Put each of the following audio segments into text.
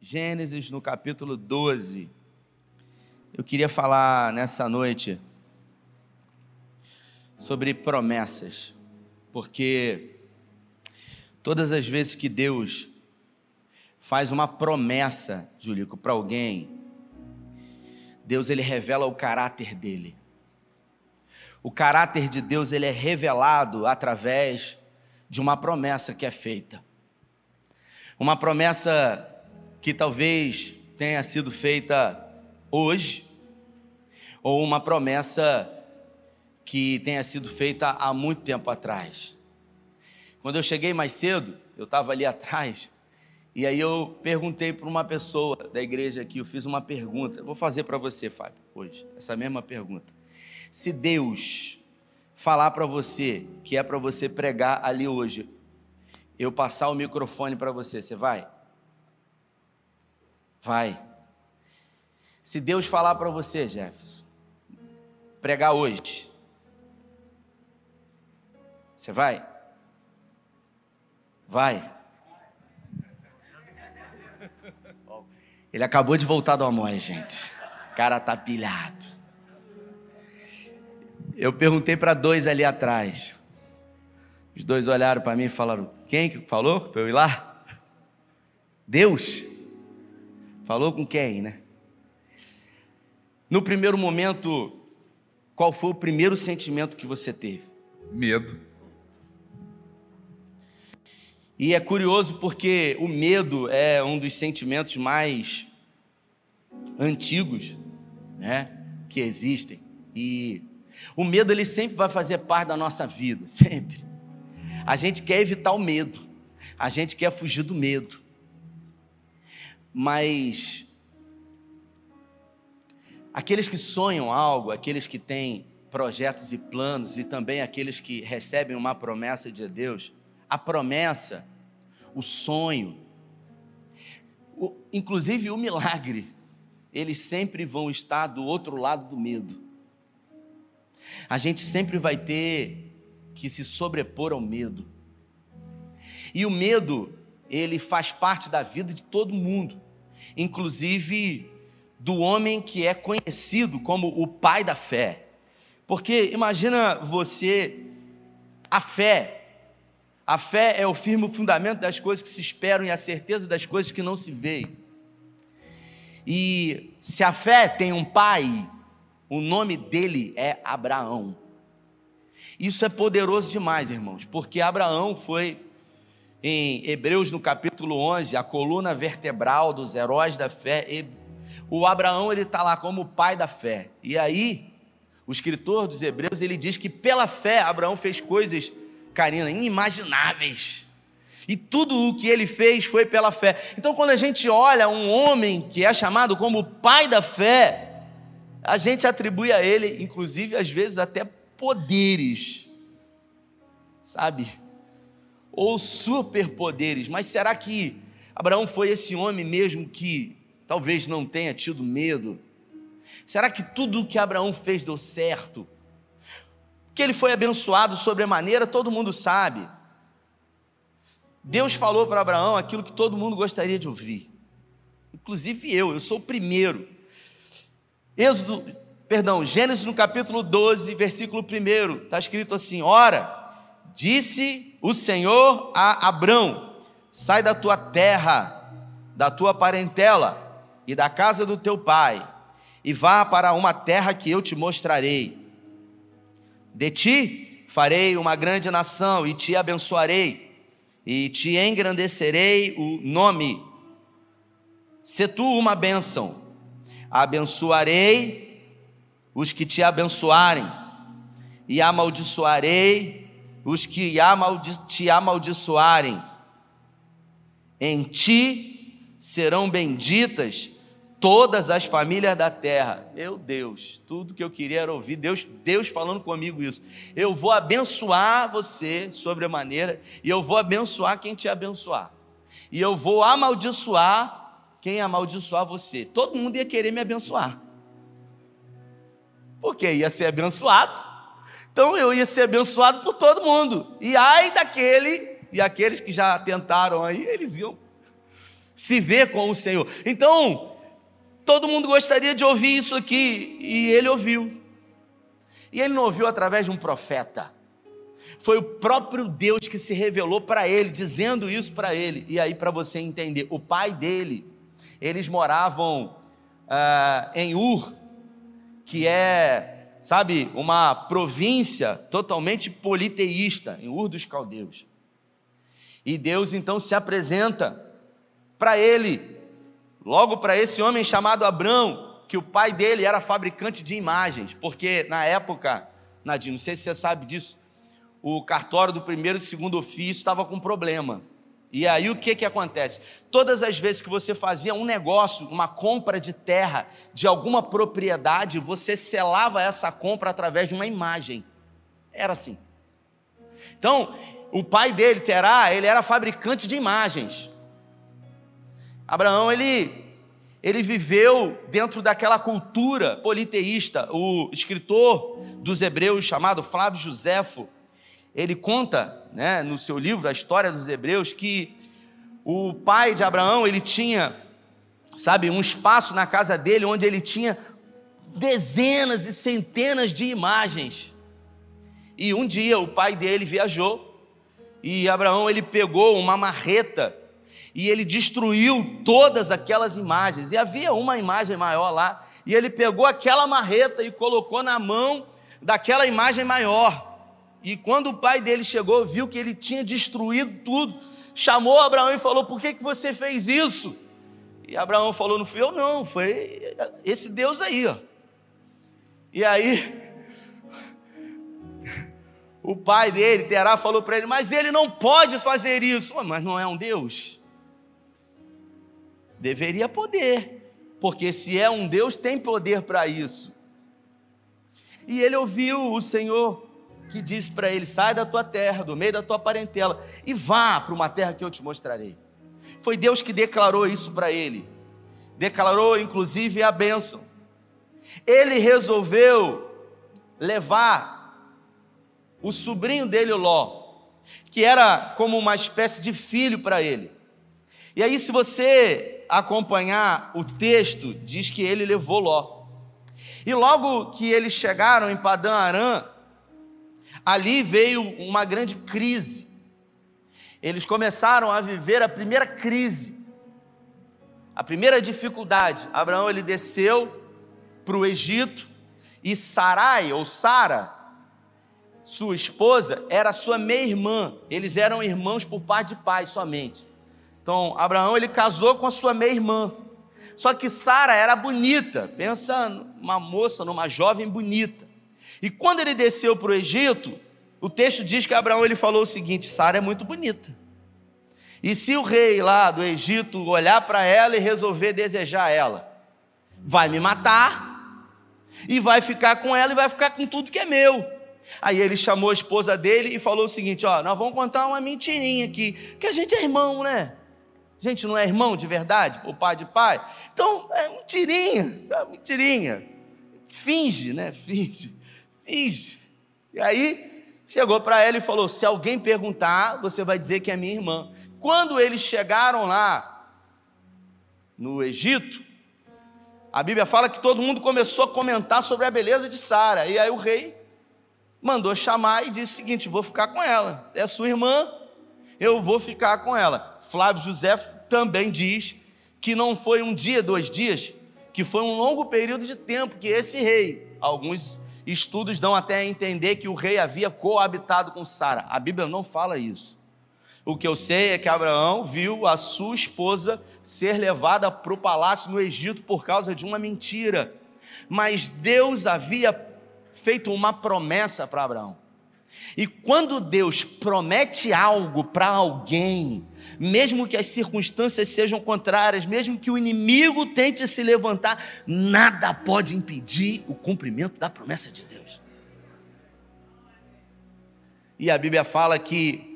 Gênesis no capítulo 12. Eu queria falar nessa noite sobre promessas, porque todas as vezes que Deus faz uma promessa, Julico, para alguém, Deus ele revela o caráter dele. O caráter de Deus ele é revelado através de uma promessa que é feita. Uma promessa que talvez tenha sido feita hoje, ou uma promessa que tenha sido feita há muito tempo atrás. Quando eu cheguei mais cedo, eu estava ali atrás, e aí eu perguntei para uma pessoa da igreja aqui, eu fiz uma pergunta. vou fazer para você, Fábio, hoje, essa mesma pergunta. Se Deus falar para você que é para você pregar ali hoje, eu passar o microfone para você, você vai? Vai. Se Deus falar para você, Jefferson, pregar hoje, você vai? Vai. Ele acabou de voltar do Amor, gente. O cara tá pilhado. Eu perguntei para dois ali atrás. Os dois olharam para mim e falaram: Quem que falou para eu ir lá? Deus. Falou com quem, né? No primeiro momento, qual foi o primeiro sentimento que você teve? Medo. E é curioso porque o medo é um dos sentimentos mais antigos, né, que existem. E o medo ele sempre vai fazer parte da nossa vida, sempre. A gente quer evitar o medo. A gente quer fugir do medo. Mas aqueles que sonham algo, aqueles que têm projetos e planos e também aqueles que recebem uma promessa de Deus, a promessa, o sonho, o, inclusive o milagre, eles sempre vão estar do outro lado do medo. A gente sempre vai ter que se sobrepor ao medo. E o medo, ele faz parte da vida de todo mundo, inclusive do homem que é conhecido como o pai da fé. Porque imagina você, a fé. A fé é o firme fundamento das coisas que se esperam e a certeza das coisas que não se veem. E se a fé tem um pai, o nome dele é Abraão. Isso é poderoso demais, irmãos, porque Abraão foi em Hebreus no capítulo 11, a coluna vertebral dos heróis da fé, o Abraão ele está lá como o pai da fé. E aí, o escritor dos Hebreus ele diz que pela fé Abraão fez coisas, Karina, inimagináveis. E tudo o que ele fez foi pela fé. Então, quando a gente olha um homem que é chamado como o pai da fé, a gente atribui a ele, inclusive, às vezes até poderes, sabe? Ou superpoderes. Mas será que Abraão foi esse homem mesmo que talvez não tenha tido medo? Será que tudo o que Abraão fez deu certo? Que ele foi abençoado sobremaneira, todo mundo sabe. Deus falou para Abraão aquilo que todo mundo gostaria de ouvir. Inclusive eu, eu sou o primeiro. Êxodo, perdão, Gênesis no capítulo 12, versículo 1, está escrito assim: Ora, disse o Senhor a Abrão: Sai da tua terra, da tua parentela e da casa do teu pai, e vá para uma terra que eu te mostrarei. De ti farei uma grande nação e te abençoarei, e te engrandecerei o nome. Se tu uma bênção, abençoarei os que te abençoarem, e amaldiçoarei os que te amaldiçoarem. Em ti serão benditas todas as famílias da terra. Meu Deus, tudo que eu queria era ouvir Deus, Deus falando comigo isso. Eu vou abençoar você sobremaneira e eu vou abençoar quem te abençoar. E eu vou amaldiçoar quem amaldiçoar você. Todo mundo ia querer me abençoar. Porque ia ser abençoado. Então eu ia ser abençoado por todo mundo. E ai daquele e aqueles que já tentaram aí, eles iam se ver com o Senhor. Então, todo mundo gostaria de ouvir isso aqui, e ele ouviu. E ele não ouviu através de um profeta. Foi o próprio Deus que se revelou para ele, dizendo isso para ele. E aí, para você entender, o pai dele, eles moravam ah, em Ur, que é, sabe, uma província totalmente politeísta, em Ur dos Caldeus. E Deus então se apresenta para ele, logo para esse homem chamado Abrão, que o pai dele era fabricante de imagens, porque na época, Nadine, não sei se você sabe disso, o cartório do primeiro e segundo ofício estava com problema. E aí o que que acontece? Todas as vezes que você fazia um negócio, uma compra de terra, de alguma propriedade, você selava essa compra através de uma imagem. Era assim. Então, o pai dele, Terá, ele era fabricante de imagens. Abraão, ele, ele viveu dentro daquela cultura politeísta. O escritor dos hebreus, chamado Flávio Joséfo, ele conta né, no seu livro, a história dos hebreus, que o pai de Abraão, ele tinha, sabe, um espaço na casa dele onde ele tinha dezenas e centenas de imagens. E um dia o pai dele viajou e Abraão ele pegou uma marreta e ele destruiu todas aquelas imagens. E havia uma imagem maior lá, e ele pegou aquela marreta e colocou na mão daquela imagem maior. E quando o pai dele chegou, viu que ele tinha destruído tudo, chamou Abraão e falou: Por que, que você fez isso? E Abraão falou: Não fui eu, não, foi esse Deus aí, ó. E aí o pai dele, Terá, falou para ele: Mas ele não pode fazer isso. Mas não é um Deus? Deveria poder, porque se é um Deus, tem poder para isso. E ele ouviu o Senhor que disse para ele: Sai da tua terra, do meio da tua parentela, e vá para uma terra que eu te mostrarei. Foi Deus que declarou isso para ele, declarou inclusive a bênção. Ele resolveu levar o sobrinho dele, Ló, que era como uma espécie de filho para ele. E aí, se você acompanhar o texto, diz que ele levou Ló. E logo que eles chegaram em Padã Arã, ali veio uma grande crise. Eles começaram a viver a primeira crise, a primeira dificuldade. Abraão ele desceu para o Egito e Sarai ou Sara sua esposa era sua meia-irmã. Eles eram irmãos por parte de pai somente. Então, Abraão ele casou com a sua meia-irmã. Só que Sara era bonita. Pensa numa moça, numa jovem bonita. E quando ele desceu para o Egito, o texto diz que Abraão ele falou o seguinte: Sara é muito bonita. E se o rei lá do Egito olhar para ela e resolver desejar ela, vai me matar e vai ficar com ela e vai ficar com tudo que é meu. Aí ele chamou a esposa dele e falou o seguinte: Ó, nós vamos contar uma mentirinha aqui, que a gente é irmão, né? A gente não é irmão de verdade, por pai de pai. Então, é mentirinha, é mentirinha. Finge, né? Finge, finge. E aí chegou para ela e falou: Se alguém perguntar, você vai dizer que é minha irmã. Quando eles chegaram lá no Egito, a Bíblia fala que todo mundo começou a comentar sobre a beleza de Sara. E aí o rei mandou chamar e disse o seguinte: vou ficar com ela. É sua irmã, eu vou ficar com ela. Flávio José também diz que não foi um dia, dois dias, que foi um longo período de tempo que esse rei, alguns estudos dão até a entender que o rei havia coabitado com Sara. A Bíblia não fala isso. O que eu sei é que Abraão viu a sua esposa ser levada para o palácio no Egito por causa de uma mentira. Mas Deus havia feito uma promessa para Abraão. E quando Deus promete algo para alguém, mesmo que as circunstâncias sejam contrárias, mesmo que o inimigo tente se levantar, nada pode impedir o cumprimento da promessa de Deus. E a Bíblia fala que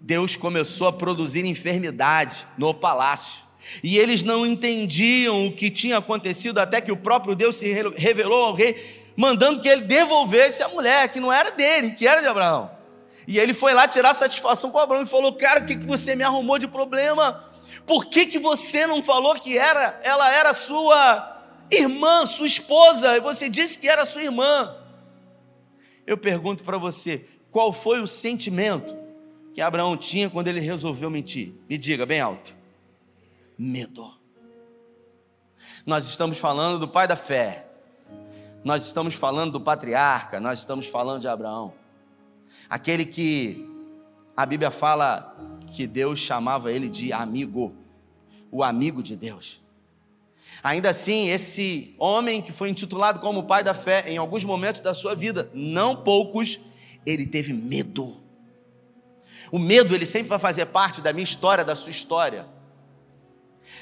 Deus começou a produzir enfermidade no palácio. E eles não entendiam o que tinha acontecido até que o próprio Deus se revelou ao rei mandando que ele devolvesse a mulher, que não era dele, que era de Abraão. E ele foi lá tirar satisfação com Abraão e falou: Cara, o que, que você me arrumou de problema? Por que, que você não falou que era, ela era sua irmã, sua esposa, e você disse que era sua irmã? Eu pergunto para você, qual foi o sentimento que Abraão tinha quando ele resolveu mentir? Me diga bem alto. Medo. Nós estamos falando do pai da fé. Nós estamos falando do patriarca, nós estamos falando de Abraão. Aquele que a Bíblia fala que Deus chamava ele de amigo, o amigo de Deus. Ainda assim, esse homem que foi intitulado como pai da fé, em alguns momentos da sua vida, não poucos, ele teve medo. O medo, ele sempre vai fazer parte da minha história, da sua história.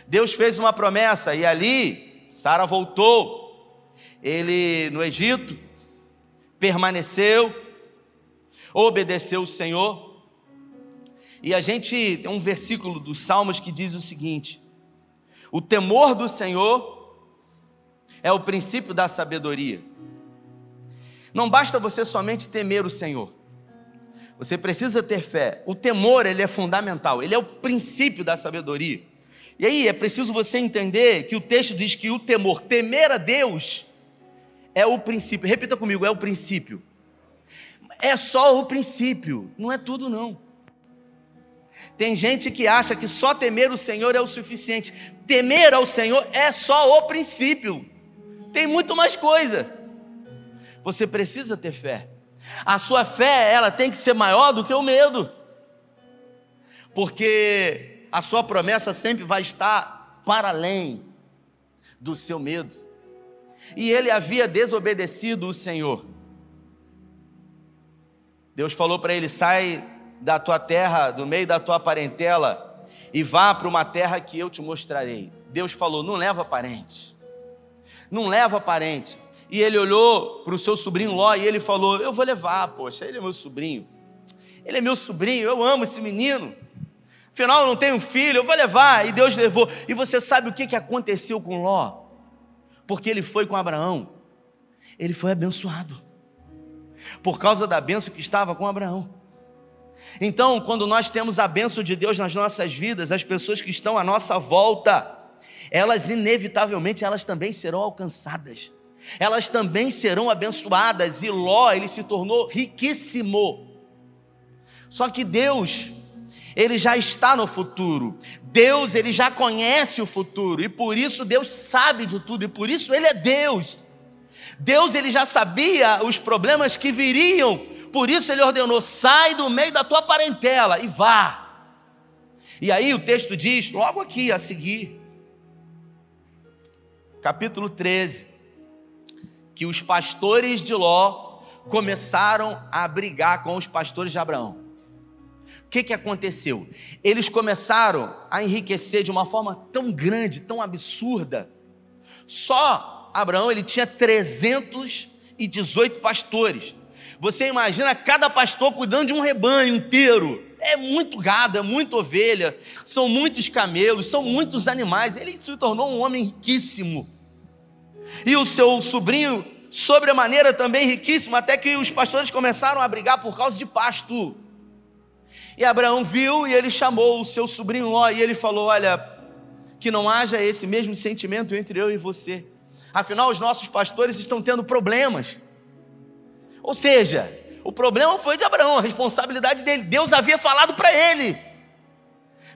Deus fez uma promessa e ali Sara voltou. Ele no Egito permaneceu, obedeceu o Senhor. E a gente tem um versículo dos Salmos que diz o seguinte: O temor do Senhor é o princípio da sabedoria. Não basta você somente temer o Senhor. Você precisa ter fé. O temor, ele é fundamental, ele é o princípio da sabedoria. E aí é preciso você entender que o texto diz que o temor, temer a Deus, é o princípio. Repita comigo, é o princípio. É só o princípio, não é tudo não. Tem gente que acha que só temer o Senhor é o suficiente. Temer ao Senhor é só o princípio. Tem muito mais coisa. Você precisa ter fé. A sua fé, ela tem que ser maior do que o medo. Porque a sua promessa sempre vai estar para além do seu medo. E ele havia desobedecido o Senhor. Deus falou para ele: sai da tua terra, do meio da tua parentela, e vá para uma terra que eu te mostrarei. Deus falou: não leva parente, não leva parente. E ele olhou para o seu sobrinho Ló e ele falou: Eu vou levar, poxa, ele é meu sobrinho. Ele é meu sobrinho, eu amo esse menino. Afinal, eu não tenho filho, eu vou levar. E Deus levou. E você sabe o que, aconteceu com Ló? Porque ele foi com Abraão. Ele foi abençoado. Por causa da benção que estava com Abraão. Então, quando nós temos a benção de Deus nas nossas vidas, as pessoas que estão à nossa volta, elas inevitavelmente elas também serão alcançadas elas também serão abençoadas. E Ló, ele se tornou riquíssimo. Só que Deus, ele já está no futuro. Deus, ele já conhece o futuro e por isso Deus sabe de tudo e por isso ele é Deus. Deus, ele já sabia os problemas que viriam. Por isso ele ordenou: "Sai do meio da tua parentela e vá". E aí o texto diz, logo aqui a seguir, capítulo 13, que os pastores de Ló começaram a brigar com os pastores de Abraão. O que, que aconteceu? Eles começaram a enriquecer de uma forma tão grande, tão absurda. Só Abraão ele tinha 318 pastores. Você imagina cada pastor cuidando de um rebanho inteiro. É muito gado, é muita ovelha, são muitos camelos, são muitos animais. Ele se tornou um homem riquíssimo e o seu sobrinho, sobremaneira também riquíssimo, até que os pastores começaram a brigar por causa de pasto. E Abraão viu e ele chamou o seu sobrinho Ló e ele falou: Olha, que não haja esse mesmo sentimento entre eu e você. Afinal, os nossos pastores estão tendo problemas. Ou seja, o problema foi de Abraão, a responsabilidade dele. Deus havia falado para ele.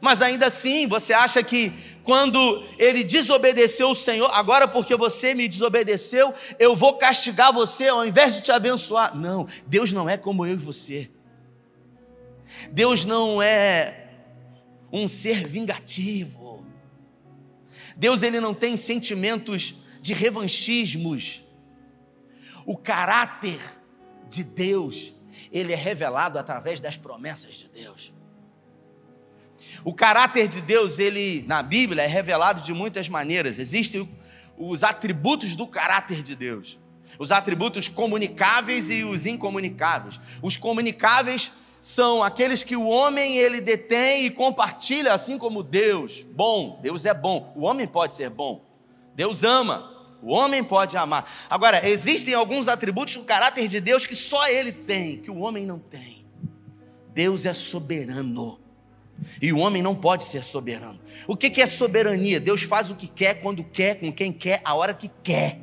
Mas ainda assim, você acha que quando ele desobedeceu o Senhor, agora porque você me desobedeceu, eu vou castigar você ao invés de te abençoar. Não, Deus não é como eu e você. Deus não é um ser vingativo. Deus ele não tem sentimentos de revanchismos. O caráter de Deus, ele é revelado através das promessas de Deus. O caráter de Deus, ele na Bíblia é revelado de muitas maneiras. Existem os atributos do caráter de Deus. Os atributos comunicáveis e os incomunicáveis. Os comunicáveis são aqueles que o homem ele detém e compartilha, assim como Deus. Bom, Deus é bom. O homem pode ser bom. Deus ama. O homem pode amar. Agora, existem alguns atributos do caráter de Deus que só ele tem, que o homem não tem. Deus é soberano. E o homem não pode ser soberano. O que é soberania? Deus faz o que quer, quando quer, com quem quer, a hora que quer,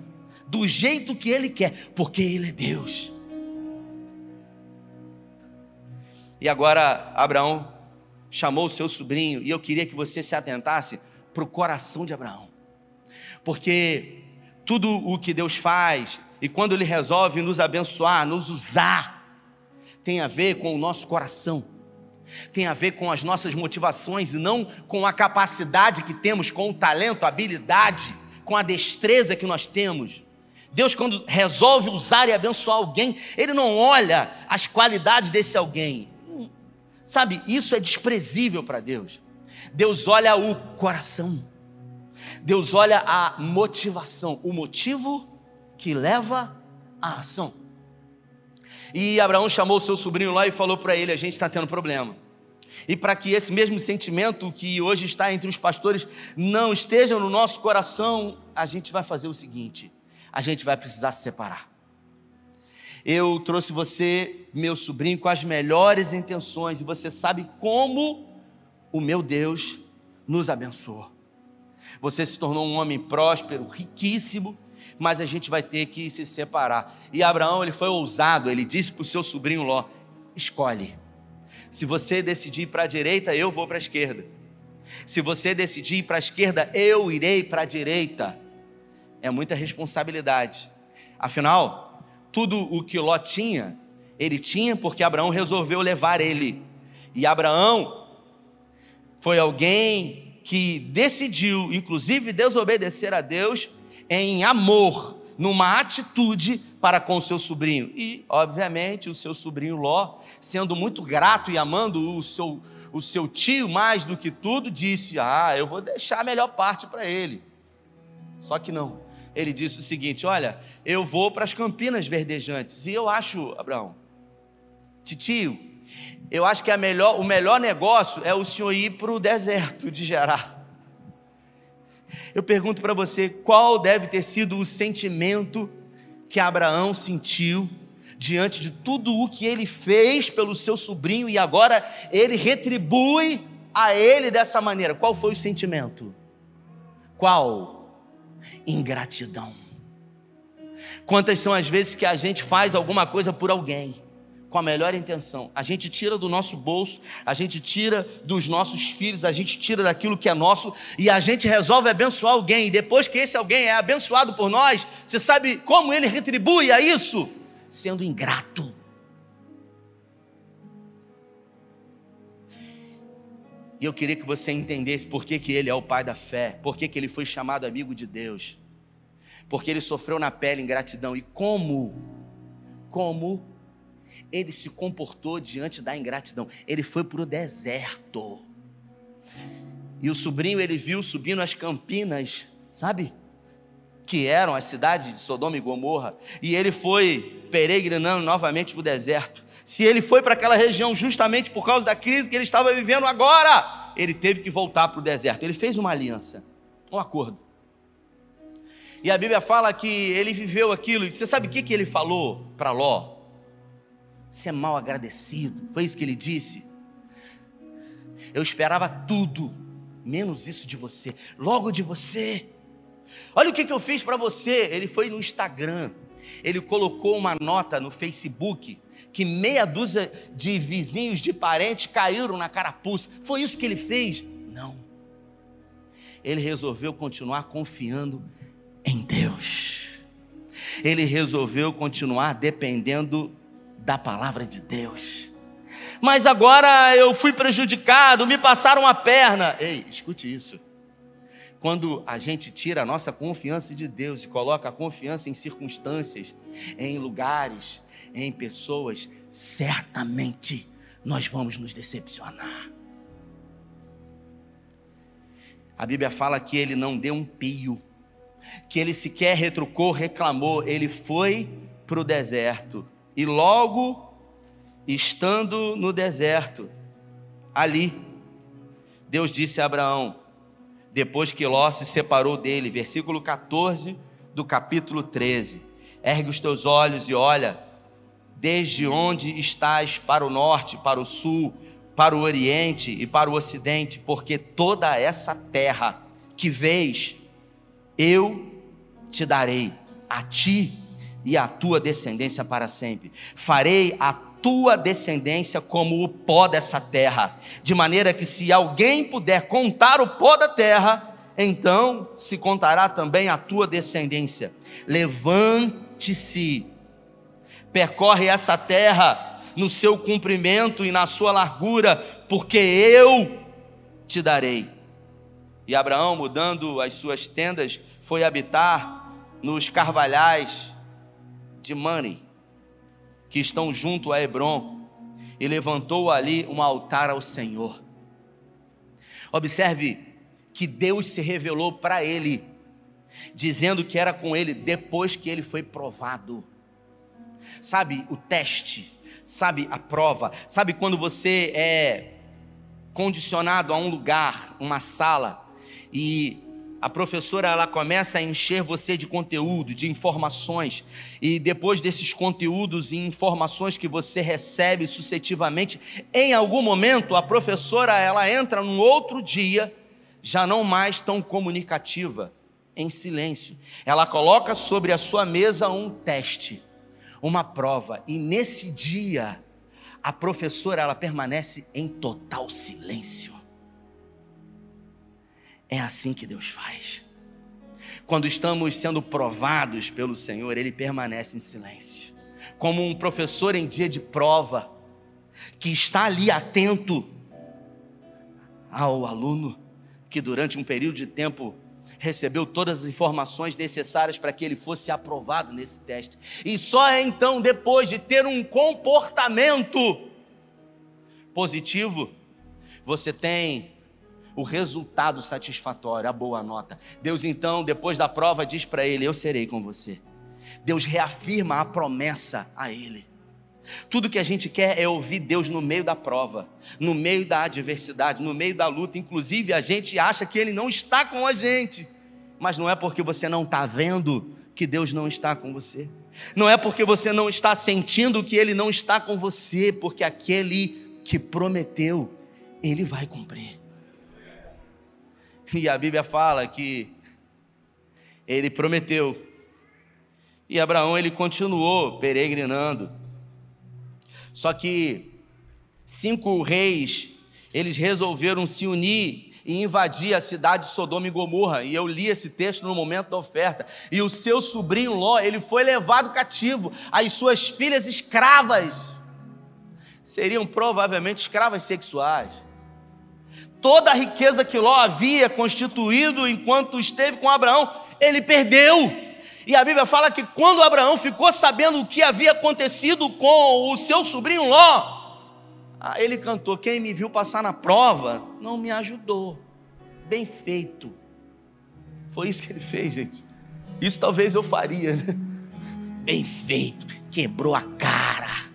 do jeito que Ele quer, porque Ele é Deus. E agora Abraão chamou o seu sobrinho, e eu queria que você se atentasse para o coração de Abraão, porque tudo o que Deus faz, e quando Ele resolve nos abençoar, nos usar, tem a ver com o nosso coração, tem a ver com as nossas motivações e não com a capacidade que temos, com o talento, a habilidade, com a destreza que nós temos. Deus, quando resolve usar e abençoar alguém, Ele não olha as qualidades desse alguém, Sabe, isso é desprezível para Deus. Deus olha o coração. Deus olha a motivação, o motivo que leva à ação. E Abraão chamou seu sobrinho lá e falou para ele: A gente está tendo problema. E para que esse mesmo sentimento que hoje está entre os pastores não esteja no nosso coração, a gente vai fazer o seguinte: a gente vai precisar se separar. Eu trouxe você, meu sobrinho, com as melhores intenções, e você sabe como o meu Deus nos abençoou. Você se tornou um homem próspero, riquíssimo, mas a gente vai ter que se separar. E Abraão, ele foi ousado, ele disse para o seu sobrinho Ló: escolhe. Se você decidir ir para a direita, eu vou para a esquerda. Se você decidir ir para a esquerda, eu irei para a direita. É muita responsabilidade. Afinal, tudo o que Ló tinha, ele tinha porque Abraão resolveu levar ele. E Abraão foi alguém que decidiu, inclusive, desobedecer a Deus em amor, numa atitude para com seu sobrinho. E, obviamente, o seu sobrinho Ló, sendo muito grato e amando o seu, o seu tio mais do que tudo, disse: Ah, eu vou deixar a melhor parte para ele. Só que não ele disse o seguinte: Olha, eu vou para as Campinas Verdejantes. E eu acho, Abraão, titio, eu acho que melhor, o melhor negócio é o senhor ir para o deserto de Gerar. Eu pergunto para você, qual deve ter sido o sentimento que Abraão sentiu diante de tudo o que ele fez pelo seu sobrinho e agora ele retribui a ele dessa maneira? Qual foi o sentimento? Qual? Ingratidão. Quantas são as vezes que a gente faz alguma coisa por alguém com a melhor intenção? A gente tira do nosso bolso, a gente tira dos nossos filhos, a gente tira daquilo que é nosso e a gente resolve abençoar alguém. E depois que esse alguém é abençoado por nós, você sabe como ele retribui a isso? Sendo ingrato. E eu queria que você entendesse por que, que ele é o pai da fé, por que, que ele foi chamado amigo de Deus, porque ele sofreu na pele ingratidão e como, como ele se comportou diante da ingratidão. Ele foi para o deserto. E o sobrinho ele viu subindo as campinas, sabe? Que eram as cidades de Sodoma e Gomorra. E ele foi peregrinando novamente para o deserto se ele foi para aquela região justamente por causa da crise que ele estava vivendo agora, ele teve que voltar para o deserto. Ele fez uma aliança, um acordo. E a Bíblia fala que ele viveu aquilo. E você sabe o que, que ele falou para Ló? Você é mal agradecido. Foi isso que ele disse. Eu esperava tudo, menos isso de você. Logo de você. Olha o que, que eu fiz para você. Ele foi no Instagram. Ele colocou uma nota no Facebook que meia dúzia de vizinhos, de parentes caíram na carapuça. Foi isso que ele fez? Não. Ele resolveu continuar confiando em Deus. Ele resolveu continuar dependendo da palavra de Deus. Mas agora eu fui prejudicado, me passaram a perna. Ei, escute isso. Quando a gente tira a nossa confiança de Deus e coloca a confiança em circunstâncias, em lugares, em pessoas, certamente nós vamos nos decepcionar. A Bíblia fala que ele não deu um pio, que ele sequer retrucou, reclamou, ele foi para o deserto e logo, estando no deserto, ali, Deus disse a Abraão: depois que Ló se separou dele. Versículo 14 do capítulo 13. Ergue os teus olhos e olha, desde onde estás para o norte, para o sul, para o Oriente e para o Ocidente, porque toda essa terra que vês, eu te darei a ti e à tua descendência para sempre. Farei a tua descendência como o pó dessa terra, de maneira que se alguém puder contar o pó da terra, então se contará também a tua descendência. Levante-se, percorre essa terra no seu comprimento e na sua largura, porque eu te darei. E Abraão, mudando as suas tendas, foi habitar nos carvalhais de Mani, que estão junto a Hebron, e levantou ali um altar ao Senhor. Observe que Deus se revelou para ele, dizendo que era com ele depois que ele foi provado. Sabe o teste, sabe a prova, sabe quando você é condicionado a um lugar, uma sala, e a professora ela começa a encher você de conteúdo, de informações, e depois desses conteúdos e informações que você recebe sucessivamente, em algum momento a professora ela entra num outro dia, já não mais tão comunicativa, em silêncio. Ela coloca sobre a sua mesa um teste, uma prova, e nesse dia a professora ela permanece em total silêncio. É assim que Deus faz. Quando estamos sendo provados pelo Senhor, Ele permanece em silêncio. Como um professor em dia de prova, que está ali atento ao aluno que durante um período de tempo recebeu todas as informações necessárias para que ele fosse aprovado nesse teste. E só é então depois de ter um comportamento positivo, você tem o resultado satisfatório, a boa nota. Deus então, depois da prova, diz para ele: Eu serei com você. Deus reafirma a promessa a ele. Tudo que a gente quer é ouvir Deus no meio da prova, no meio da adversidade, no meio da luta. Inclusive, a gente acha que Ele não está com a gente, mas não é porque você não está vendo que Deus não está com você. Não é porque você não está sentindo que Ele não está com você, porque aquele que prometeu, Ele vai cumprir. E a Bíblia fala que ele prometeu. E Abraão ele continuou peregrinando. Só que cinco reis, eles resolveram se unir e invadir a cidade de Sodoma e Gomorra. E eu li esse texto no momento da oferta. E o seu sobrinho Ló, ele foi levado cativo. As suas filhas escravas seriam provavelmente escravas sexuais toda a riqueza que Ló havia constituído enquanto esteve com Abraão, ele perdeu. E a Bíblia fala que quando Abraão ficou sabendo o que havia acontecido com o seu sobrinho Ló, ele cantou: Quem me viu passar na prova não me ajudou. Bem feito. Foi isso que ele fez, gente. Isso talvez eu faria, né? Bem feito. Quebrou a cara.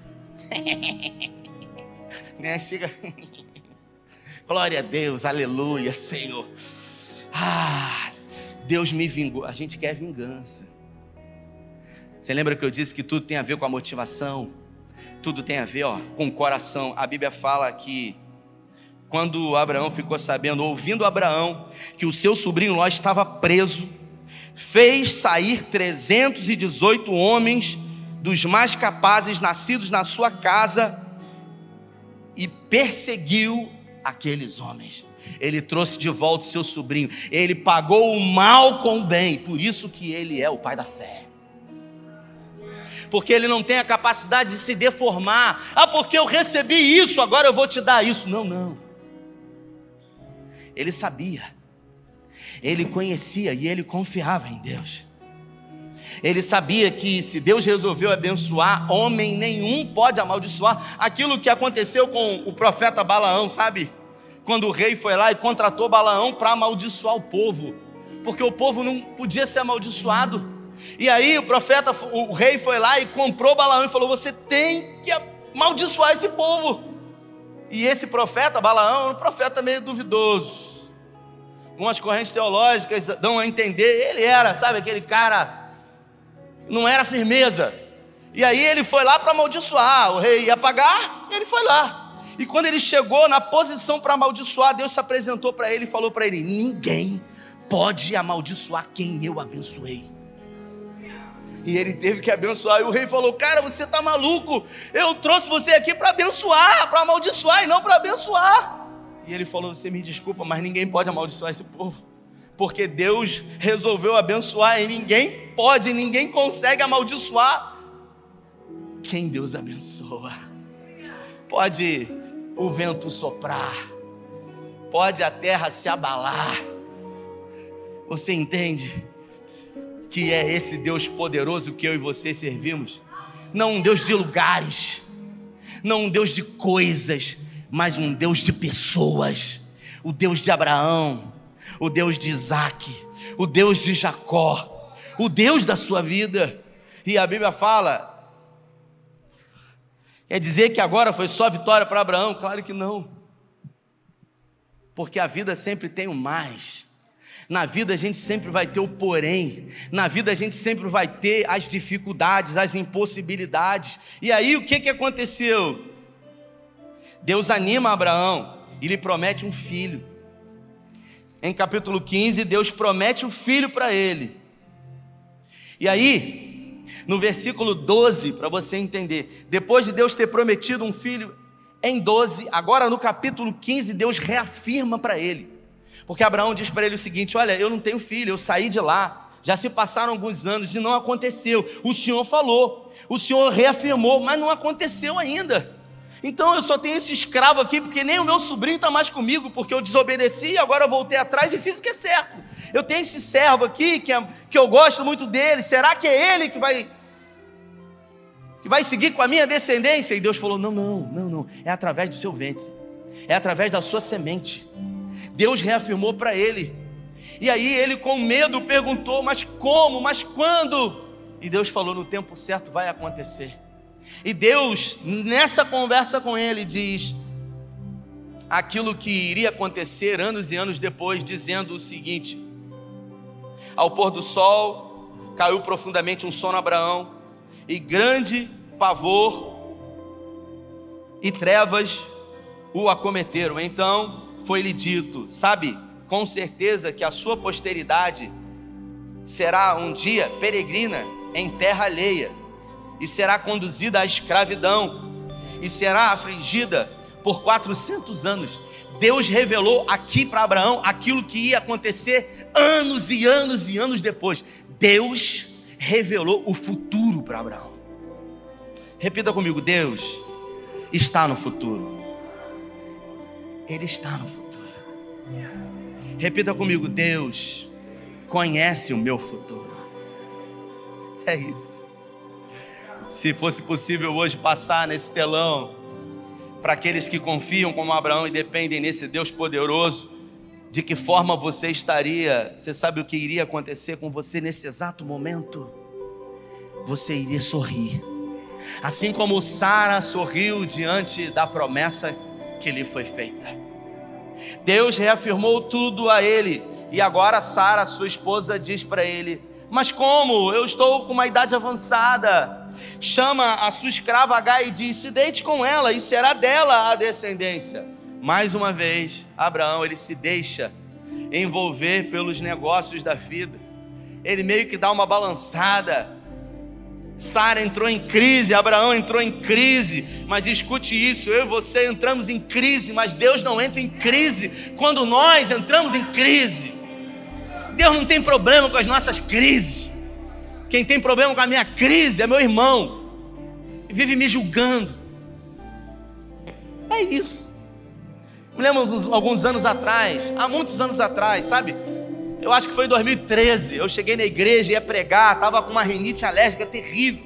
né? Chega. Glória a Deus, aleluia, Senhor. Ah, Deus me vingou. A gente quer vingança. Você lembra que eu disse que tudo tem a ver com a motivação? Tudo tem a ver ó, com o coração. A Bíblia fala que quando Abraão ficou sabendo, ouvindo Abraão, que o seu sobrinho Ló estava preso, fez sair 318 homens dos mais capazes nascidos na sua casa e perseguiu aqueles homens. Ele trouxe de volta o seu sobrinho. Ele pagou o mal com o bem. Por isso que ele é o pai da fé. Porque ele não tem a capacidade de se deformar. Ah, porque eu recebi isso, agora eu vou te dar isso. Não, não. Ele sabia. Ele conhecia e ele confiava em Deus. Ele sabia que se Deus resolveu abençoar, homem nenhum pode amaldiçoar. Aquilo que aconteceu com o profeta Balaão, sabe? Quando o rei foi lá e contratou Balaão para amaldiçoar o povo, porque o povo não podia ser amaldiçoado. E aí o profeta, o rei foi lá e comprou Balaão e falou: Você tem que amaldiçoar esse povo. E esse profeta, Balaão, é um profeta meio duvidoso. Algumas correntes teológicas dão a entender, ele era, sabe, aquele cara não era firmeza. E aí ele foi lá para amaldiçoar, o rei ia pagar, ele foi lá. E quando ele chegou na posição para amaldiçoar, Deus se apresentou para ele e falou para ele: Ninguém pode amaldiçoar quem eu abençoei. E ele teve que abençoar. E o rei falou: Cara, você está maluco? Eu trouxe você aqui para abençoar, para amaldiçoar e não para abençoar. E ele falou: Você me desculpa, mas ninguém pode amaldiçoar esse povo. Porque Deus resolveu abençoar e ninguém pode, ninguém consegue amaldiçoar quem Deus abençoa. Pode o vento soprar, pode a terra se abalar. Você entende que é esse Deus poderoso que eu e você servimos? Não um Deus de lugares, não um Deus de coisas, mas um Deus de pessoas. O Deus de Abraão, o Deus de Isaac, o Deus de Jacó, o Deus da sua vida. E a Bíblia fala Quer dizer que agora foi só vitória para Abraão? Claro que não. Porque a vida sempre tem o mais. Na vida a gente sempre vai ter o porém. Na vida a gente sempre vai ter as dificuldades, as impossibilidades. E aí o que, que aconteceu? Deus anima Abraão e lhe promete um filho. Em capítulo 15, Deus promete um filho para ele. E aí, no versículo 12, para você entender. Depois de Deus ter prometido um filho em 12, agora no capítulo 15, Deus reafirma para ele. Porque Abraão diz para ele o seguinte: Olha, eu não tenho filho, eu saí de lá, já se passaram alguns anos e não aconteceu. O Senhor falou, o Senhor reafirmou, mas não aconteceu ainda. Então eu só tenho esse escravo aqui, porque nem o meu sobrinho está mais comigo, porque eu desobedeci, agora eu voltei atrás e fiz o que é certo. Eu tenho esse servo aqui, que, é, que eu gosto muito dele, será que é ele que vai que vai seguir com a minha descendência? E Deus falou: Não, não, não, não. É através do seu ventre, é através da sua semente. Deus reafirmou para ele. E aí ele, com medo, perguntou: Mas como? Mas quando? E Deus falou: No tempo certo vai acontecer. E Deus, nessa conversa com ele, diz aquilo que iria acontecer anos e anos depois, dizendo o seguinte: Ao pôr do sol, caiu profundamente um sono Abraão e grande pavor e trevas o acometeram. Então foi-lhe dito: Sabe, com certeza que a sua posteridade será um dia peregrina em terra alheia, e será conduzida à escravidão, e será afligida por 400 anos. Deus revelou aqui para Abraão aquilo que ia acontecer anos e anos e anos depois. Deus revelou o futuro para Abraão. Repita comigo: Deus está no futuro. Ele está no futuro. Repita comigo: Deus conhece o meu futuro. É isso. Se fosse possível hoje passar nesse telão, para aqueles que confiam como Abraão e dependem nesse Deus poderoso, de que forma você estaria, você sabe o que iria acontecer com você nesse exato momento? Você iria sorrir, assim como Sara sorriu diante da promessa que lhe foi feita. Deus reafirmou tudo a ele, e agora Sara, sua esposa, diz para ele: Mas como? Eu estou com uma idade avançada. Chama a sua escrava H e diz: Se deite com ela, e será dela a descendência. Mais uma vez, Abraão ele se deixa envolver pelos negócios da vida. Ele meio que dá uma balançada. Sara entrou em crise, Abraão entrou em crise, mas escute isso: eu e você entramos em crise, mas Deus não entra em crise quando nós entramos em crise. Deus não tem problema com as nossas crises. Quem tem problema com a minha crise é meu irmão, vive me julgando. É isso. Me lembro alguns anos atrás, há muitos anos atrás, sabe? Eu acho que foi em 2013. Eu cheguei na igreja, ia pregar, estava com uma rinite alérgica terrível.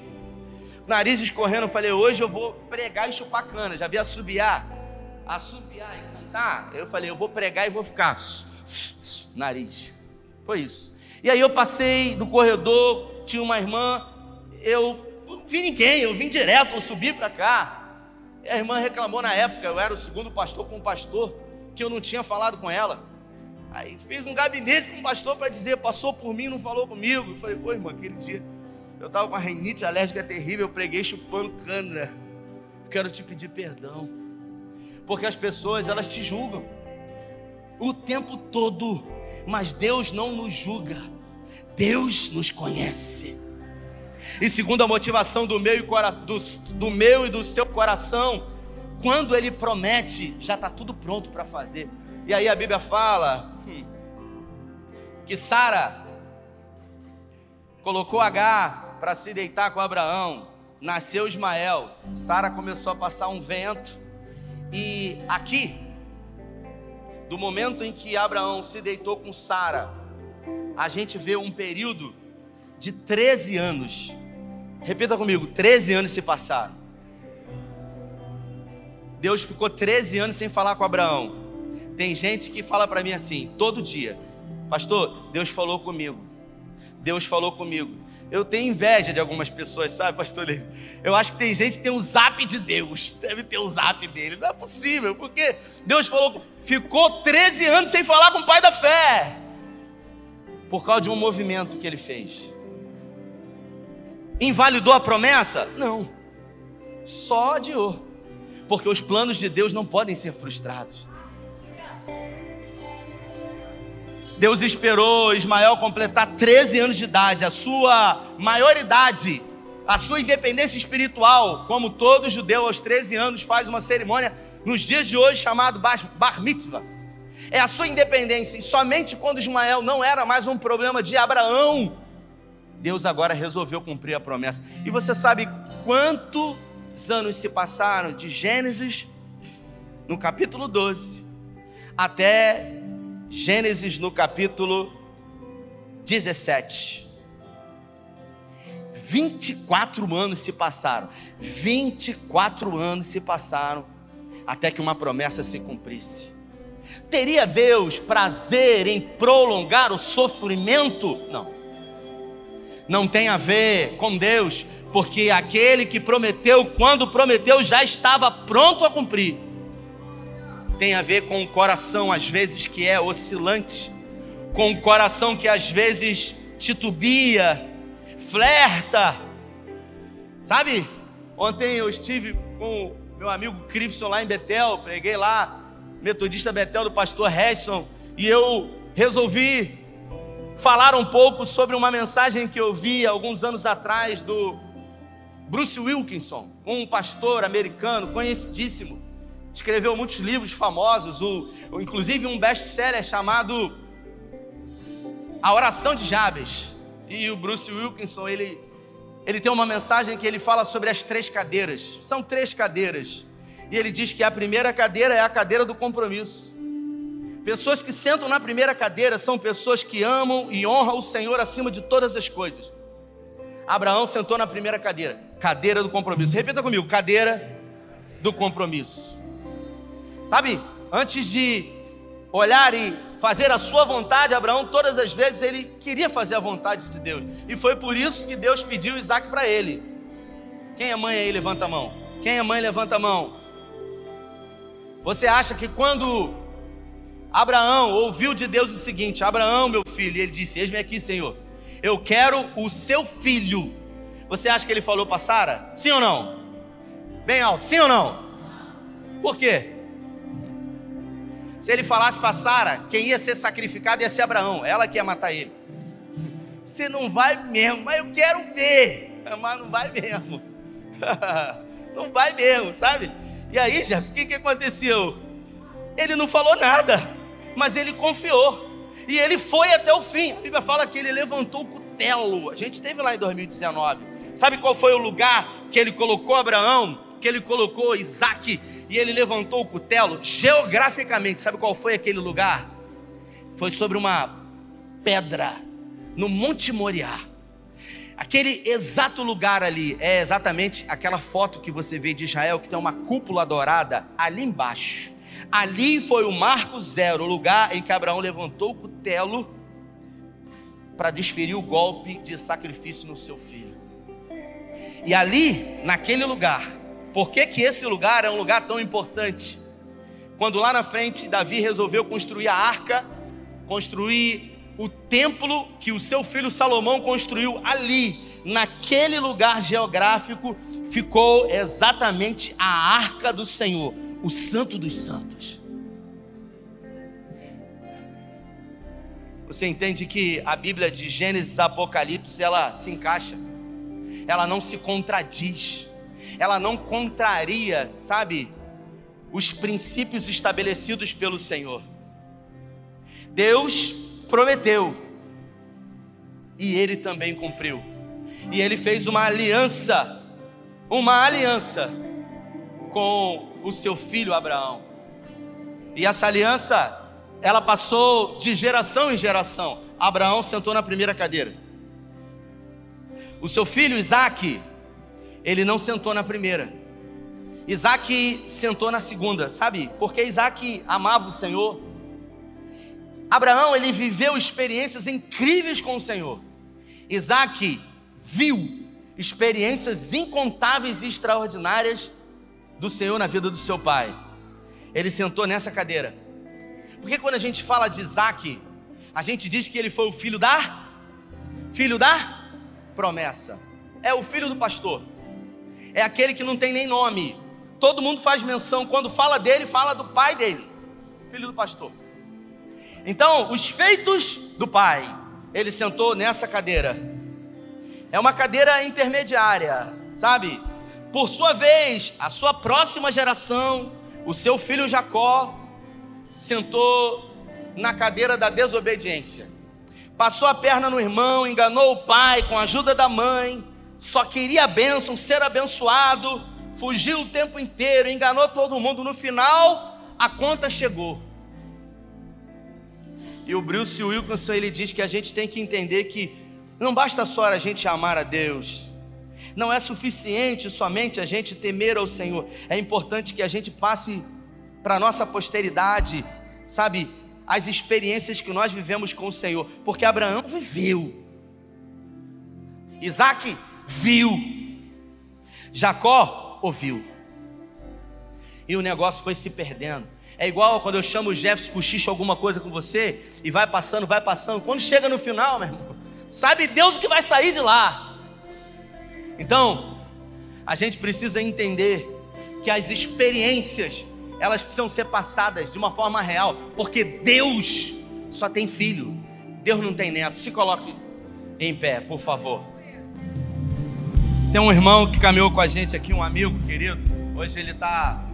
Nariz escorrendo, eu falei, hoje eu vou pregar e chupar cana. Já vi assobiar. Assobiar e cantar. Eu falei, eu vou pregar e vou ficar. Nariz. Foi isso. E aí eu passei no corredor, tinha uma irmã, eu não vi ninguém, eu vim direto, eu subi para cá. E a irmã reclamou na época, eu era o segundo pastor com o pastor, que eu não tinha falado com ela. Aí fiz um gabinete com o pastor para dizer, passou por mim, não falou comigo. Eu falei, pô, irmã, aquele dia eu estava com uma renite alérgica terrível, eu preguei chupando cana. Quero te pedir perdão. Porque as pessoas, elas te julgam o tempo todo, mas Deus não nos julga. Deus nos conhece. E segundo a motivação do meu e, do, do meu e do seu coração, quando ele promete, já está tudo pronto para fazer. E aí a Bíblia fala que Sara colocou H para se deitar com Abraão, nasceu Ismael, Sara começou a passar um vento, e aqui, do momento em que Abraão se deitou com Sara, a gente vê um período de 13 anos. Repita comigo: 13 anos se passaram. Deus ficou 13 anos sem falar com Abraão. Tem gente que fala para mim assim, todo dia: Pastor, Deus falou comigo. Deus falou comigo. Eu tenho inveja de algumas pessoas, sabe, pastor? Eu acho que tem gente que tem um zap de Deus. Deve ter um zap dele. Não é possível, porque Deus falou, ficou 13 anos sem falar com o pai da fé. Por causa de um movimento que ele fez. Invalidou a promessa? Não. Só adiou. Porque os planos de Deus não podem ser frustrados. Deus esperou Ismael completar 13 anos de idade, a sua maioridade, a sua independência espiritual, como todo judeu aos 13 anos faz uma cerimônia nos dias de hoje chamado Bar Mitzvah. É a sua independência, e somente quando Ismael não era mais um problema de Abraão, Deus agora resolveu cumprir a promessa. E você sabe quantos anos se passaram de Gênesis, no capítulo 12, até Gênesis no capítulo 17. 24 anos se passaram. 24 anos se passaram até que uma promessa se cumprisse. Teria Deus prazer em prolongar o sofrimento? Não. Não tem a ver com Deus, porque aquele que prometeu, quando prometeu, já estava pronto a cumprir tem a ver com o coração, às vezes, que é oscilante, com o coração que às vezes titubia, flerta. Sabe? Ontem eu estive com meu amigo Crivson lá em Betel, preguei lá, metodista Betel do pastor Harrison, e eu resolvi falar um pouco sobre uma mensagem que eu vi alguns anos atrás do Bruce Wilkinson, um pastor americano conhecidíssimo escreveu muitos livros famosos, o, inclusive um best-seller chamado A Oração de Jabes. E o Bruce Wilkinson, ele, ele tem uma mensagem que ele fala sobre as três cadeiras. São três cadeiras. E ele diz que a primeira cadeira é a cadeira do compromisso. Pessoas que sentam na primeira cadeira são pessoas que amam e honram o Senhor acima de todas as coisas. Abraão sentou na primeira cadeira, cadeira do compromisso. Repita comigo, cadeira do compromisso. Sabe, antes de olhar e fazer a sua vontade, Abraão, todas as vezes ele queria fazer a vontade de Deus. E foi por isso que Deus pediu Isaac para ele. Quem é mãe aí, levanta a mão. Quem é mãe, levanta a mão. Você acha que quando Abraão ouviu de Deus o seguinte: Abraão, meu filho, ele disse: Eis-me aqui, Senhor, eu quero o seu filho. Você acha que ele falou para Sara? Sim ou não? Bem alto, sim ou não? Por quê? Se ele falasse para Sara, quem ia ser sacrificado ia ser Abraão, ela que ia matar ele. Você não vai mesmo, mas eu quero ver, mas não vai mesmo. não vai mesmo, sabe? E aí, Jesus, o que, que aconteceu? Ele não falou nada, mas ele confiou. E ele foi até o fim. A Bíblia fala que ele levantou o cutelo. A gente esteve lá em 2019. Sabe qual foi o lugar que ele colocou Abraão? Que ele colocou Isaac e ele levantou o cutelo. Geograficamente, sabe qual foi aquele lugar? Foi sobre uma pedra, no Monte Moriá. Aquele exato lugar ali é exatamente aquela foto que você vê de Israel, que tem uma cúpula dourada ali embaixo. Ali foi o marco zero, o lugar em que Abraão levantou o cutelo para desferir o golpe de sacrifício no seu filho. E ali, naquele lugar, por que, que esse lugar é um lugar tão importante? Quando lá na frente Davi resolveu construir a arca, construir o templo que o seu filho Salomão construiu ali, naquele lugar geográfico, ficou exatamente a arca do Senhor, o Santo dos Santos. Você entende que a Bíblia de Gênesis Apocalipse ela se encaixa, ela não se contradiz, ela não contraria, sabe, os princípios estabelecidos pelo Senhor. Deus prometeu e ele também cumpriu. E ele fez uma aliança, uma aliança com o seu filho Abraão. E essa aliança, ela passou de geração em geração. Abraão sentou na primeira cadeira. O seu filho Isaac, ele não sentou na primeira. Isaac sentou na segunda, sabe? Porque Isaac amava o Senhor. Abraão, ele viveu experiências incríveis com o Senhor. Isaac viu experiências incontáveis e extraordinárias do Senhor na vida do seu pai. Ele sentou nessa cadeira. Porque quando a gente fala de Isaac, a gente diz que ele foi o filho da filho da promessa. É o filho do pastor. É aquele que não tem nem nome. Todo mundo faz menção quando fala dele, fala do pai dele, filho do pastor. Então, os feitos do pai, ele sentou nessa cadeira. É uma cadeira intermediária, sabe? Por sua vez, a sua próxima geração, o seu filho Jacó, sentou na cadeira da desobediência. Passou a perna no irmão, enganou o pai com a ajuda da mãe, só queria a bênção, ser abençoado, fugiu o tempo inteiro, enganou todo mundo. No final, a conta chegou. E o Bruce Wilkinson ele diz que a gente tem que entender que não basta só a gente amar a Deus, não é suficiente somente a gente temer ao Senhor. É importante que a gente passe para a nossa posteridade, sabe, as experiências que nós vivemos com o Senhor. Porque Abraão viveu, Isaac viu, Jacó ouviu. E o negócio foi se perdendo. É igual quando eu chamo o Jefferson cochicho alguma coisa com você e vai passando, vai passando. Quando chega no final, meu irmão, sabe Deus o que vai sair de lá. Então, a gente precisa entender que as experiências, elas precisam ser passadas de uma forma real, porque Deus só tem filho, Deus não tem neto. Se coloque em pé, por favor. Tem um irmão que caminhou com a gente aqui, um amigo querido. Hoje ele está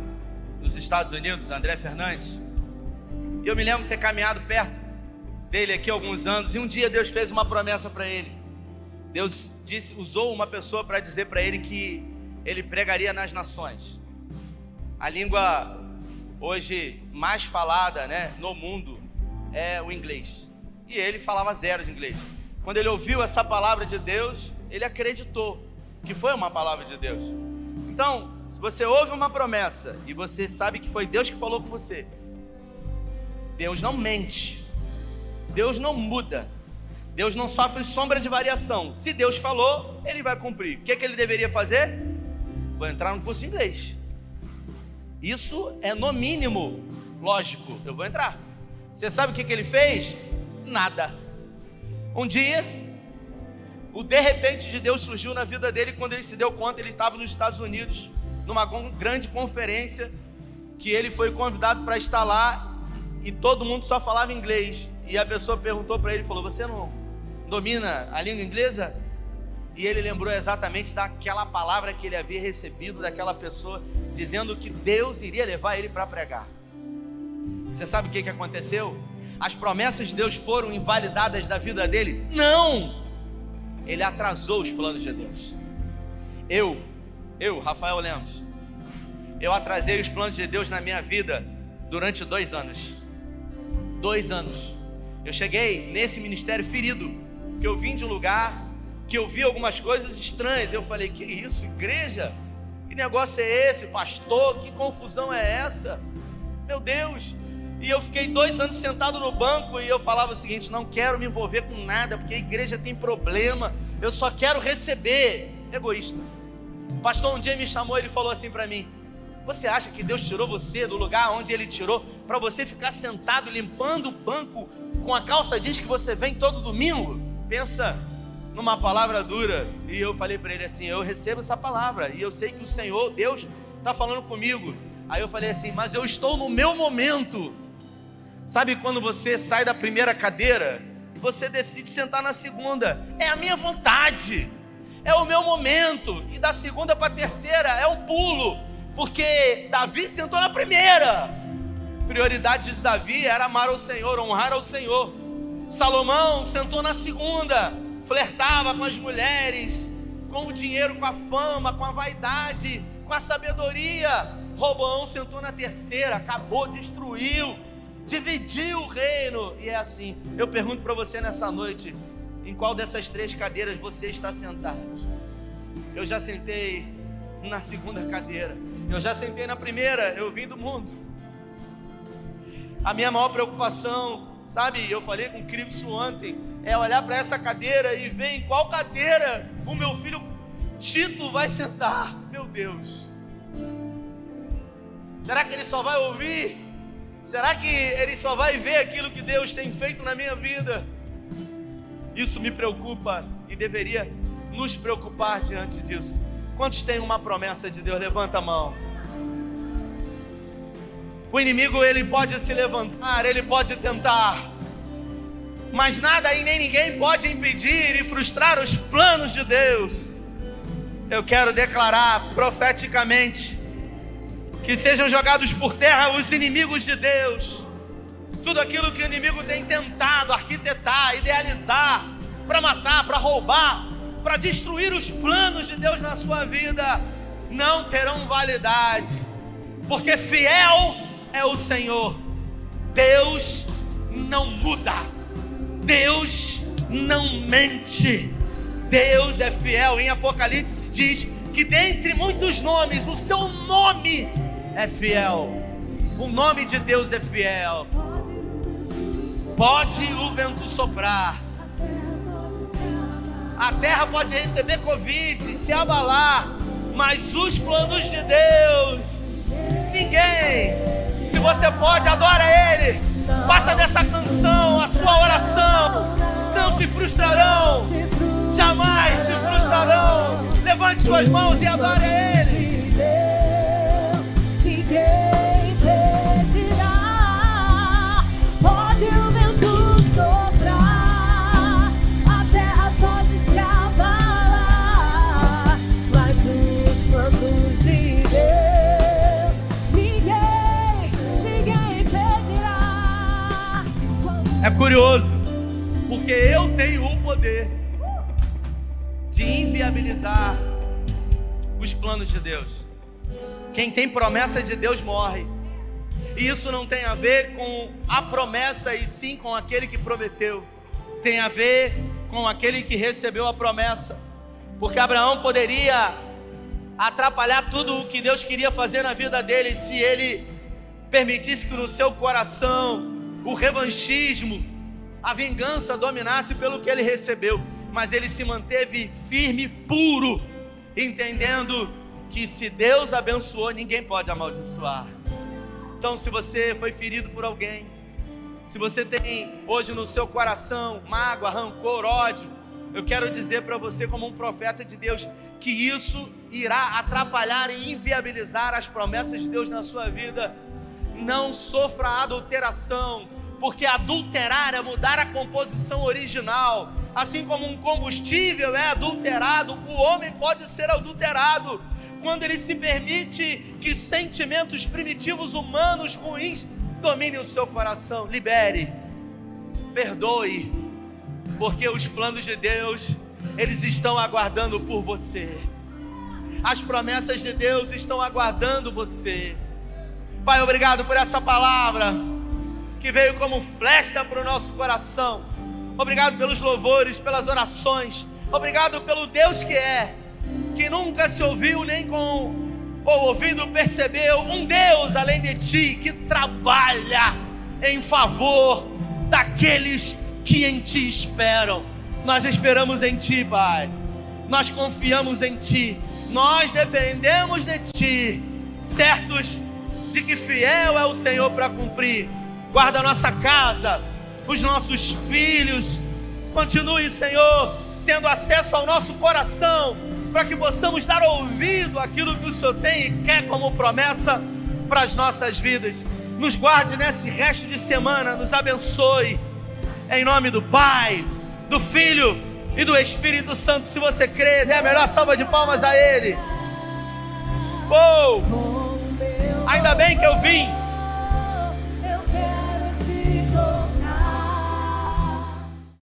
nos Estados Unidos, André Fernandes. E eu me lembro de ter caminhado perto dele aqui alguns anos. E um dia Deus fez uma promessa para ele. Deus disse, usou uma pessoa para dizer para ele que ele pregaria nas nações. A língua hoje mais falada né, no mundo é o inglês. E ele falava zero de inglês. Quando ele ouviu essa palavra de Deus, ele acreditou que foi uma palavra de Deus. Então, se você ouve uma promessa e você sabe que foi Deus que falou com você, Deus não mente, Deus não muda, Deus não sofre sombra de variação. Se Deus falou, ele vai cumprir. O que, é que ele deveria fazer? Vou entrar no curso de inglês. Isso é no mínimo lógico. Eu vou entrar. Você sabe o que, que ele fez? Nada. Um dia, o de repente de Deus surgiu na vida dele quando ele se deu conta, ele estava nos Estados Unidos, numa grande conferência, que ele foi convidado para estar lá e todo mundo só falava inglês. E a pessoa perguntou para ele, falou: "Você não domina a língua inglesa? E ele lembrou exatamente daquela palavra que ele havia recebido daquela pessoa, dizendo que Deus iria levar ele para pregar. Você sabe o que, que aconteceu? As promessas de Deus foram invalidadas da vida dele? Não! Ele atrasou os planos de Deus. Eu, eu, Rafael Lemos, eu atrasei os planos de Deus na minha vida durante dois anos. Dois anos. Eu cheguei nesse ministério ferido que eu vim de um lugar que eu vi algumas coisas estranhas. Eu falei: que isso, igreja? Que negócio é esse, pastor? Que confusão é essa? Meu Deus! E eu fiquei dois anos sentado no banco e eu falava o seguinte: não quero me envolver com nada, porque a igreja tem problema, eu só quero receber. Egoísta. O pastor um dia me chamou e ele falou assim para mim: Você acha que Deus tirou você do lugar onde Ele tirou para você ficar sentado limpando o banco com a calça jeans que você vem todo domingo? pensa numa palavra dura. E eu falei para ele assim: Eu recebo essa palavra. E eu sei que o Senhor, Deus, está falando comigo. Aí eu falei assim: Mas eu estou no meu momento. Sabe quando você sai da primeira cadeira e você decide sentar na segunda? É a minha vontade, é o meu momento. E da segunda para a terceira é um pulo, porque Davi sentou na primeira. Prioridade de Davi era amar ao Senhor, honrar ao Senhor. Salomão sentou na segunda, flertava com as mulheres, com o dinheiro, com a fama, com a vaidade, com a sabedoria. Roboão sentou na terceira, acabou, destruiu, dividiu o reino. E é assim. Eu pergunto para você nessa noite: em qual dessas três cadeiras você está sentado? Eu já sentei na segunda cadeira, eu já sentei na primeira, eu vim do mundo. A minha maior preocupação, sabe, eu falei com o Cripso ontem, é olhar para essa cadeira e ver em qual cadeira o meu filho Tito vai sentar. Meu Deus. Será que ele só vai ouvir? Será que ele só vai ver aquilo que Deus tem feito na minha vida? Isso me preocupa e deveria nos preocupar diante disso. Quantos têm uma promessa de Deus? Levanta a mão. O inimigo ele pode se levantar, ele pode tentar, mas nada e nem ninguém pode impedir e frustrar os planos de Deus. Eu quero declarar profeticamente que sejam jogados por terra os inimigos de Deus. Tudo aquilo que o inimigo tem tentado arquitetar, idealizar, para matar, para roubar, para destruir os planos de Deus na sua vida, não terão validade, porque fiel é o Senhor. Deus não muda, Deus não mente, Deus é fiel. Em Apocalipse diz que dentre muitos nomes, o seu nome é fiel. O nome de Deus é fiel. Pode o vento soprar. A terra pode receber Covid, se abalar. Mas os planos de Deus, ninguém. Se você pode, adora Ele. Faça dessa canção a sua oração. Não se frustrarão. Jamais se frustrarão. Levante suas mãos e adore Ele. É Quem tem promessa de Deus morre. E isso não tem a ver com a promessa, e sim com aquele que prometeu. Tem a ver com aquele que recebeu a promessa. Porque Abraão poderia atrapalhar tudo o que Deus queria fazer na vida dele se ele permitisse que no seu coração o revanchismo, a vingança dominasse pelo que ele recebeu, mas ele se manteve firme, puro, entendendo que se Deus abençoou, ninguém pode amaldiçoar. Então, se você foi ferido por alguém, se você tem hoje no seu coração mágoa, rancor, ódio, eu quero dizer para você, como um profeta de Deus, que isso irá atrapalhar e inviabilizar as promessas de Deus na sua vida. Não sofra adulteração, porque adulterar é mudar a composição original. Assim como um combustível é adulterado, o homem pode ser adulterado quando ele se permite que sentimentos primitivos humanos ruins dominem o seu coração. Libere, perdoe, porque os planos de Deus, eles estão aguardando por você. As promessas de Deus estão aguardando você. Pai, obrigado por essa palavra que veio como flecha para o nosso coração. Obrigado pelos louvores, pelas orações. Obrigado pelo Deus que é, que nunca se ouviu nem com ou ouvindo percebeu um Deus além de ti que trabalha em favor daqueles que em ti esperam. Nós esperamos em ti, Pai. Nós confiamos em ti. Nós dependemos de ti, certos de que fiel é o Senhor para cumprir guarda a nossa casa, os nossos filhos. Continue, Senhor, tendo acesso ao nosso coração, para que possamos dar ouvido àquilo que o Senhor tem e quer como promessa para as nossas vidas. Nos guarde nesse resto de semana, nos abençoe. Em nome do Pai, do Filho e do Espírito Santo. Se você crê, dê a melhor salva de palmas a Ele. Oh! Ainda bem que eu vim